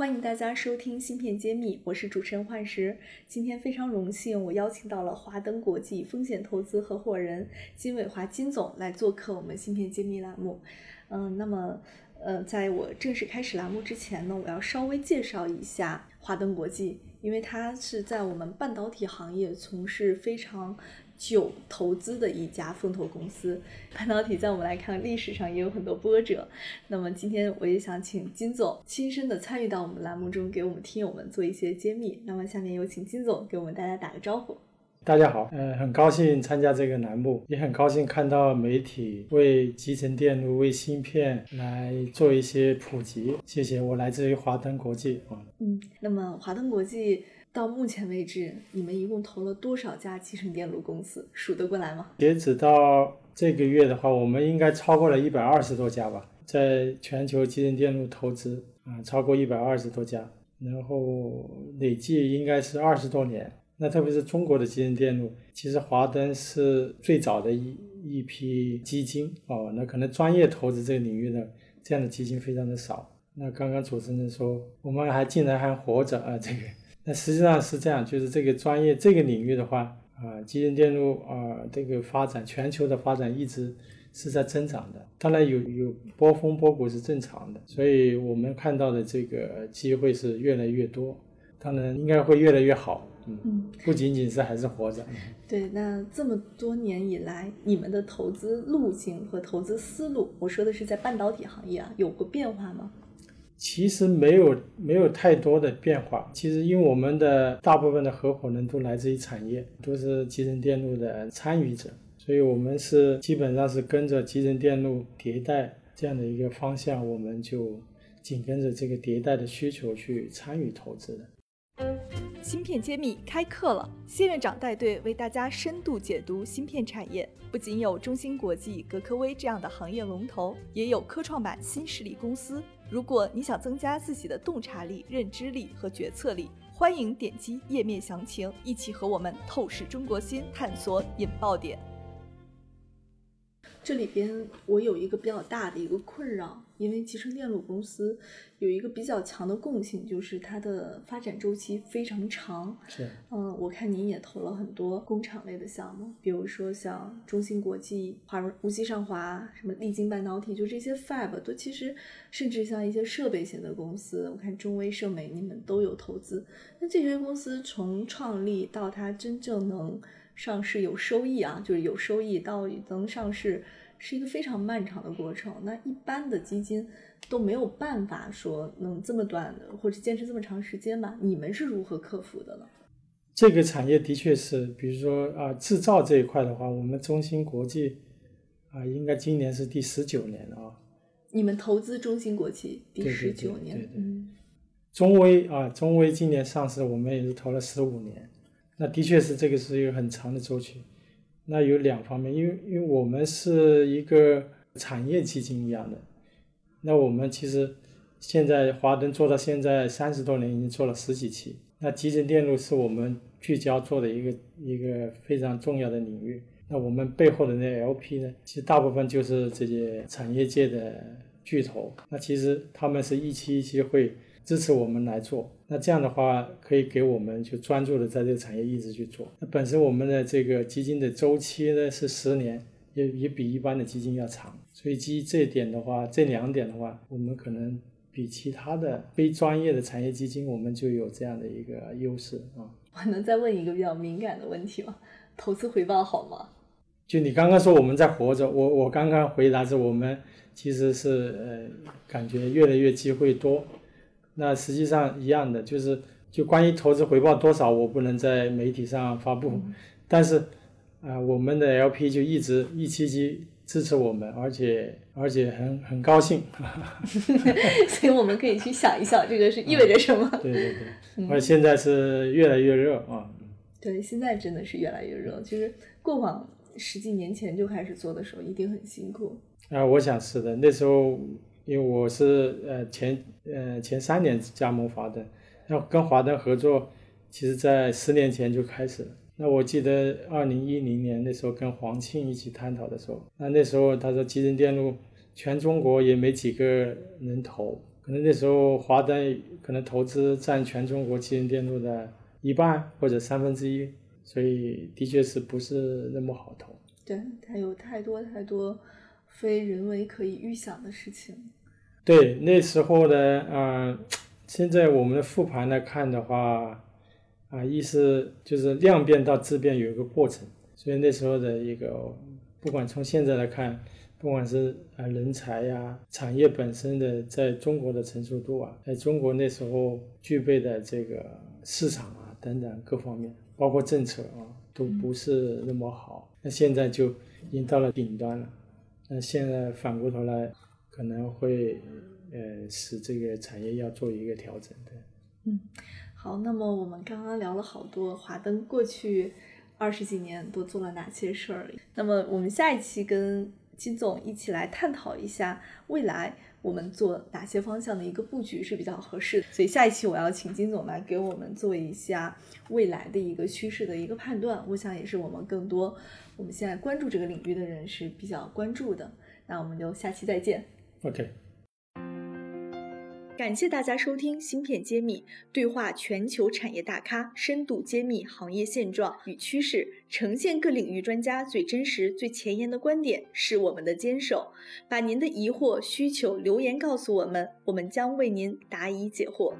欢迎大家收听《芯片揭秘》，我是主持人幻石。今天非常荣幸，我邀请到了华登国际风险投资合伙人金伟华金总来做客我们《芯片揭秘》栏目。嗯，那么，呃，在我正式开始栏目之前呢，我要稍微介绍一下华登国际，因为它是在我们半导体行业从事非常。久投资的一家风投公司，半导体在我们来看历史上也有很多波折。那么今天我也想请金总亲身的参与到我们栏目中，给我们听友们做一些揭秘。那么下面有请金总给我们大家打个招呼。大家好，呃，很高兴参加这个栏目，也很高兴看到媒体为集成电路、为芯片来做一些普及。谢谢，我来自于华登国际啊。嗯，那么华登国际。到目前为止，你们一共投了多少家集成电路公司？数得过来吗？截止到这个月的话，我们应该超过了一百二十多家吧，在全球集成电路投资啊，超过一百二十多家，然后累计应该是二十多年。那特别是中国的集成电路，其实华登是最早的一一批基金哦。那可能专业投资这个领域的这样的基金非常的少。那刚刚主持人说，我们还竟然还活着啊，这个。那实际上是这样，就是这个专业这个领域的话，啊，集成电路啊，这个发展全球的发展一直是在增长的。当然有有波峰波谷是正常的，所以我们看到的这个机会是越来越多，当然应该会越来越好。嗯，不仅仅是还是活着。对，那这么多年以来，你们的投资路径和投资思路，我说的是在半导体行业啊，有过变化吗？其实没有没有太多的变化。其实，因为我们的大部分的合伙人都来自于产业，都是集成电路的参与者，所以我们是基本上是跟着集成电路迭代这样的一个方向，我们就紧跟着这个迭代的需求去参与投资的。芯片揭秘开课了，谢院长带队为大家深度解读芯片产业。不仅有中芯国际、格科微这样的行业龙头，也有科创板新势力公司。如果你想增加自己的洞察力、认知力和决策力，欢迎点击页面详情，一起和我们透视中国心，探索引爆点。这里边我有一个比较大的一个困扰。因为集成电路公司有一个比较强的共性，就是它的发展周期非常长。是，嗯，我看您也投了很多工厂类的项目，比如说像中芯国际、华润、无锡上华、什么力晶半导体，就这些 Fab 都其实，甚至像一些设备型的公司，我看中微、盛美你们都有投资。那这些公司从创立到它真正能上市有收益啊，就是有收益到能上市。是一个非常漫长的过程，那一般的基金都没有办法说能这么短的或者坚持这么长时间吧？你们是如何克服的呢？这个产业的确是，比如说啊，制造这一块的话，我们中芯国际啊，应该今年是第十九年了啊。你们投资中芯国际第十九年，对对。中微啊，中微今年上市，我们也是投了十五年，那的确是这个是一个很长的周期。那有两方面，因为因为我们是一个产业基金一样的，那我们其实现在华登做到现在三十多年，已经做了十几期。那集成电路是我们聚焦做的一个一个非常重要的领域。那我们背后的那 LP 呢，其实大部分就是这些产业界的巨头。那其实他们是一期一期会。支持我们来做，那这样的话可以给我们就专注的在这个产业一直去做。那本身我们的这个基金的周期呢是十年，也也比一般的基金要长。所以基于这一点的话，这两点的话，我们可能比其他的非专业的产业基金，我们就有这样的一个优势啊。我能再问一个比较敏感的问题吗？投资回报好吗？就你刚刚说我们在活着，我我刚刚回答是我们其实是呃感觉越来越机会多。那实际上一样的，就是就关于投资回报多少，我不能在媒体上发布，但是啊，我们的 LP 就一直一期期支持我们，而且而且很很高兴，所以我们可以去想一想，这个是意味着什么？对对对，而现在是越来越热啊。对，现在真的是越来越热。其实过往十几年前就开始做的时候，一定很辛苦。啊，我想是的。那时候因为我是呃前呃前三年加盟华灯，要跟华灯合作，其实在十年前就开始了。那我记得二零一零年那时候跟黄庆一起探讨的时候，那那时候他说集成电路全中国也没几个人投，可能那时候华灯可能投资占全中国集成电路的一半或者三分之一，所以的确是不是那么好投。对，它有太多太多非人为可以预想的事情。对，那时候呢，啊、现在我们的复盘来看的话，啊，意思就是量变到质变有一个过程，所以那时候的一个，不管从现在来看，不管是啊人才呀、产业本身的在中国的成熟度啊，在中国那时候具备的这个市场啊等等各方面，包括政策啊，都不是那么好。那现在就已经到了顶端了，那现在反过头来可能会呃使这个产业要做一个调整，的。嗯。好，那么我们刚刚聊了好多华灯过去二十几年都做了哪些事儿。那么我们下一期跟金总一起来探讨一下未来我们做哪些方向的一个布局是比较合适的。所以下一期我要请金总来给我们做一下未来的一个趋势的一个判断，我想也是我们更多我们现在关注这个领域的人是比较关注的。那我们就下期再见。OK。感谢大家收听《芯片揭秘》，对话全球产业大咖，深度揭秘行业现状与趋势，呈现各领域专家最真实、最前沿的观点，是我们的坚守。把您的疑惑、需求留言告诉我们，我们将为您答疑解惑。